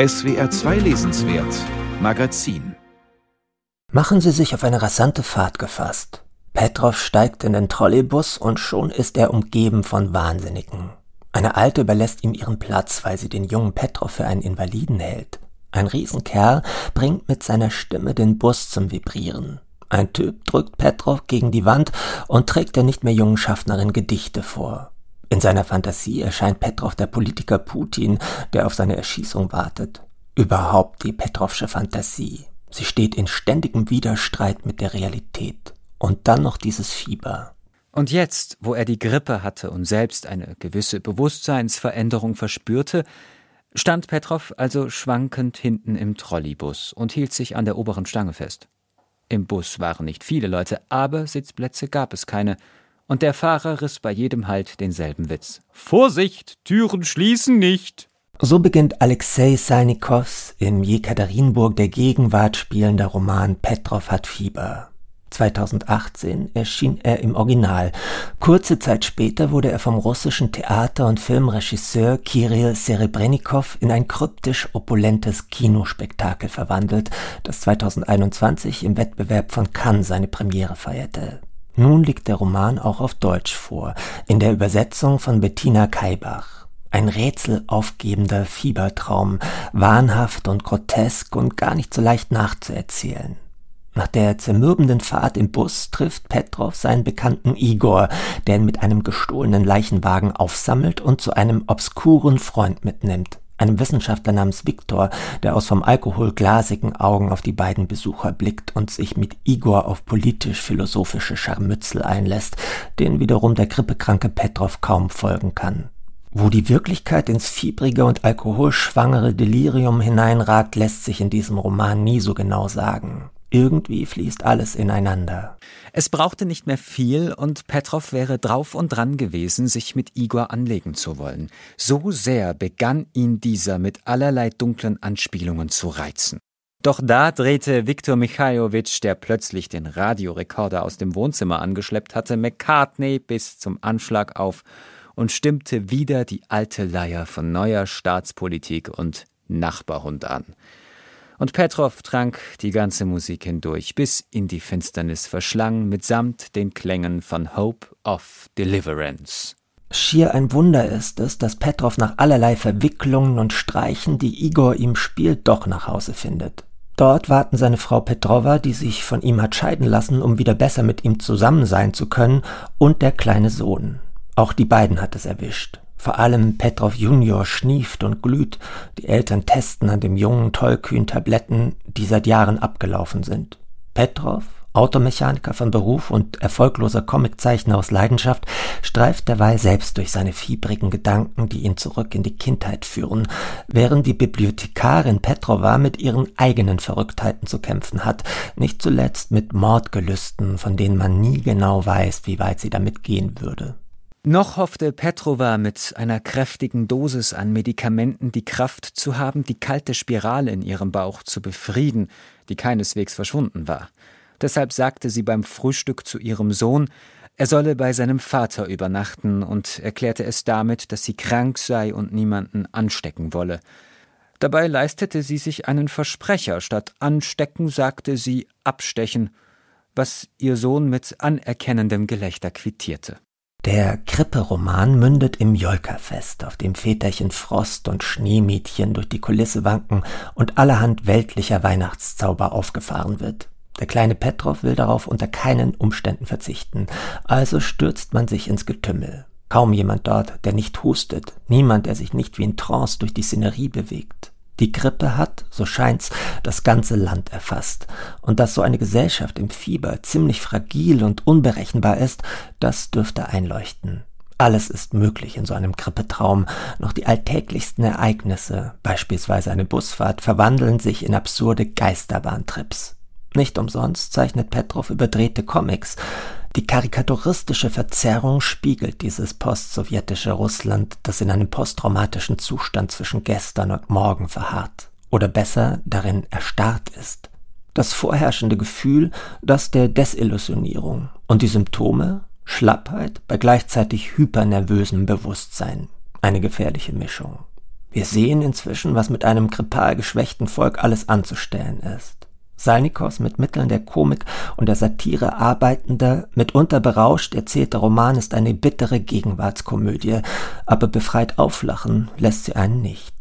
SWR 2 Lesenswert Magazin Machen Sie sich auf eine rasante Fahrt gefasst. Petrov steigt in den Trolleybus und schon ist er umgeben von Wahnsinnigen. Eine Alte überlässt ihm ihren Platz, weil sie den jungen Petrov für einen Invaliden hält. Ein Riesenkerl bringt mit seiner Stimme den Bus zum Vibrieren. Ein Typ drückt Petrov gegen die Wand und trägt der nicht mehr jungen Schaffnerin Gedichte vor. In seiner Fantasie erscheint Petrov der Politiker Putin, der auf seine Erschießung wartet. Überhaupt die Petrovsche Fantasie. Sie steht in ständigem Widerstreit mit der Realität. Und dann noch dieses Fieber. Und jetzt, wo er die Grippe hatte und selbst eine gewisse Bewusstseinsveränderung verspürte, stand Petrov also schwankend hinten im Trolleybus und hielt sich an der oberen Stange fest. Im Bus waren nicht viele Leute, aber Sitzplätze gab es keine, und der Fahrer riss bei jedem Halt denselben Witz. Vorsicht, Türen schließen nicht. So beginnt Alexei Salnikows im Jekaterinburg der Gegenwart spielender Roman Petrov hat Fieber. 2018 erschien er im Original. Kurze Zeit später wurde er vom russischen Theater- und Filmregisseur Kirill Serebrennikov in ein kryptisch opulentes Kinospektakel verwandelt, das 2021 im Wettbewerb von Cannes seine Premiere feierte. Nun liegt der Roman auch auf Deutsch vor, in der Übersetzung von Bettina Kaibach. Ein rätselaufgebender Fiebertraum, wahnhaft und grotesk und gar nicht so leicht nachzuerzählen. Nach der zermürbenden Fahrt im Bus trifft Petrov seinen Bekannten Igor, der ihn mit einem gestohlenen Leichenwagen aufsammelt und zu einem obskuren Freund mitnimmt einem Wissenschaftler namens Viktor, der aus vom Alkohol glasigen Augen auf die beiden Besucher blickt und sich mit Igor auf politisch-philosophische Scharmützel einlässt, denen wiederum der grippekranke Petrov kaum folgen kann. Wo die Wirklichkeit ins fiebrige und alkoholschwangere Delirium hineinragt, lässt sich in diesem Roman nie so genau sagen. Irgendwie fließt alles ineinander. Es brauchte nicht mehr viel und Petrov wäre drauf und dran gewesen, sich mit Igor anlegen zu wollen. So sehr begann ihn dieser mit allerlei dunklen Anspielungen zu reizen. Doch da drehte Viktor Michailowitsch, der plötzlich den Radiorekorder aus dem Wohnzimmer angeschleppt hatte, McCartney bis zum Anschlag auf und stimmte wieder die alte Leier von neuer Staatspolitik und Nachbarhund an und Petrov trank die ganze Musik hindurch, bis in die Finsternis verschlang, mitsamt den Klängen von Hope of Deliverance. Schier ein Wunder ist es, dass Petrov nach allerlei Verwicklungen und Streichen, die Igor ihm spielt, doch nach Hause findet. Dort warten seine Frau Petrova, die sich von ihm hat scheiden lassen, um wieder besser mit ihm zusammen sein zu können, und der kleine Sohn. Auch die beiden hat es erwischt. Vor allem Petrov Junior schnieft und glüht. Die Eltern testen an dem jungen tollkühn Tabletten, die seit Jahren abgelaufen sind. Petrov, Automechaniker von Beruf und erfolgloser Comiczeichner aus Leidenschaft, streift derweil selbst durch seine fiebrigen Gedanken, die ihn zurück in die Kindheit führen, während die Bibliothekarin Petrova mit ihren eigenen Verrücktheiten zu kämpfen hat, nicht zuletzt mit Mordgelüsten, von denen man nie genau weiß, wie weit sie damit gehen würde. Noch hoffte Petrova mit einer kräftigen Dosis an Medikamenten die Kraft zu haben, die kalte Spirale in ihrem Bauch zu befrieden, die keineswegs verschwunden war. Deshalb sagte sie beim Frühstück zu ihrem Sohn, er solle bei seinem Vater übernachten und erklärte es damit, dass sie krank sei und niemanden anstecken wolle. Dabei leistete sie sich einen Versprecher, statt anstecken sagte sie abstechen, was ihr Sohn mit anerkennendem Gelächter quittierte. Der Krippe-Roman mündet im Jolkerfest, auf dem Väterchen Frost und Schneemädchen durch die Kulisse wanken und allerhand weltlicher Weihnachtszauber aufgefahren wird. Der kleine Petrov will darauf unter keinen Umständen verzichten, also stürzt man sich ins Getümmel. Kaum jemand dort, der nicht hustet, niemand, der sich nicht wie in Trance durch die Szenerie bewegt. Die Grippe hat, so scheint's, das ganze Land erfasst. Und dass so eine Gesellschaft im Fieber ziemlich fragil und unberechenbar ist, das dürfte einleuchten. Alles ist möglich in so einem Grippetraum. Noch die alltäglichsten Ereignisse, beispielsweise eine Busfahrt, verwandeln sich in absurde Geisterbahntrips. Nicht umsonst zeichnet Petrov überdrehte Comics. Die karikaturistische Verzerrung spiegelt dieses postsowjetische Russland, das in einem posttraumatischen Zustand zwischen gestern und morgen verharrt, oder besser darin erstarrt ist. Das vorherrschende Gefühl, das der Desillusionierung und die Symptome Schlappheit bei gleichzeitig hypernervösem Bewusstsein. Eine gefährliche Mischung. Wir sehen inzwischen, was mit einem grippal geschwächten Volk alles anzustellen ist. Salnikos mit Mitteln der Komik und der Satire arbeitender, mitunter berauscht erzählter Roman ist eine bittere Gegenwartskomödie, aber befreit auflachen lässt sie einen nicht.